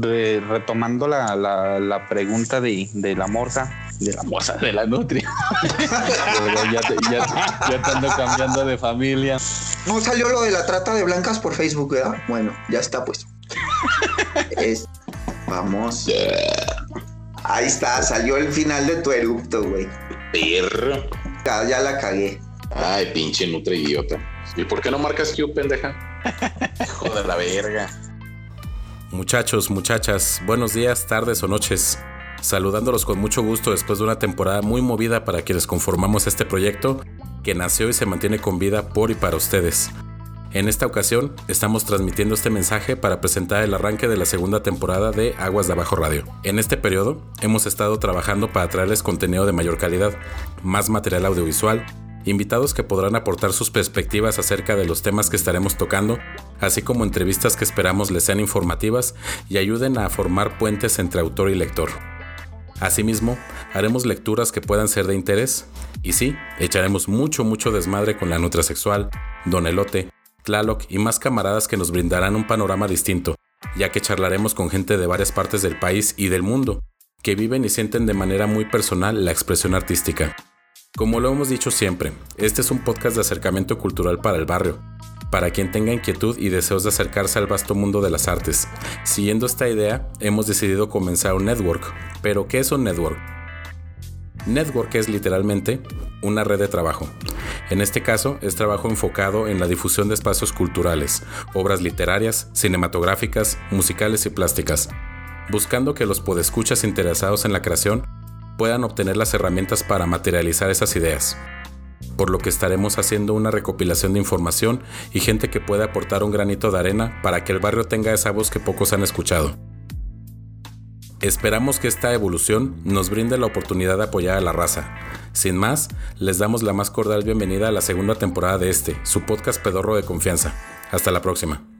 retomando la, la, la, pregunta de, de, la morsa, de la morsa, de la nutria. ya, te, ya, ya te ando cambiando de familia. No salió lo de la trata de blancas por Facebook, ¿verdad? Bueno, ya está pues. es, vamos. Ahí está, salió el final de tu erupto, güey. Perro. Ya, ya la cagué. Ay, pinche nutria idiota. ¿Y por qué no marcas Q, pendeja? Hijo de la verga. Muchachos, muchachas, buenos días, tardes o noches. Saludándolos con mucho gusto después de una temporada muy movida para quienes conformamos este proyecto que nació y se mantiene con vida por y para ustedes. En esta ocasión estamos transmitiendo este mensaje para presentar el arranque de la segunda temporada de Aguas de Abajo Radio. En este periodo hemos estado trabajando para traerles contenido de mayor calidad, más material audiovisual, invitados que podrán aportar sus perspectivas acerca de los temas que estaremos tocando, así como entrevistas que esperamos les sean informativas y ayuden a formar puentes entre autor y lector. Asimismo, haremos lecturas que puedan ser de interés y sí, echaremos mucho mucho desmadre con la nutrasexual, Don Elote, Tlaloc y más camaradas que nos brindarán un panorama distinto, ya que charlaremos con gente de varias partes del país y del mundo, que viven y sienten de manera muy personal la expresión artística. Como lo hemos dicho siempre, este es un podcast de acercamiento cultural para el barrio, para quien tenga inquietud y deseos de acercarse al vasto mundo de las artes. Siguiendo esta idea, hemos decidido comenzar un network. Pero, ¿qué es un network? Network es literalmente una red de trabajo. En este caso, es trabajo enfocado en la difusión de espacios culturales, obras literarias, cinematográficas, musicales y plásticas, buscando que los podescuchas interesados en la creación puedan obtener las herramientas para materializar esas ideas. Por lo que estaremos haciendo una recopilación de información y gente que pueda aportar un granito de arena para que el barrio tenga esa voz que pocos han escuchado. Esperamos que esta evolución nos brinde la oportunidad de apoyar a la raza. Sin más, les damos la más cordial bienvenida a la segunda temporada de este, su podcast pedorro de confianza. Hasta la próxima.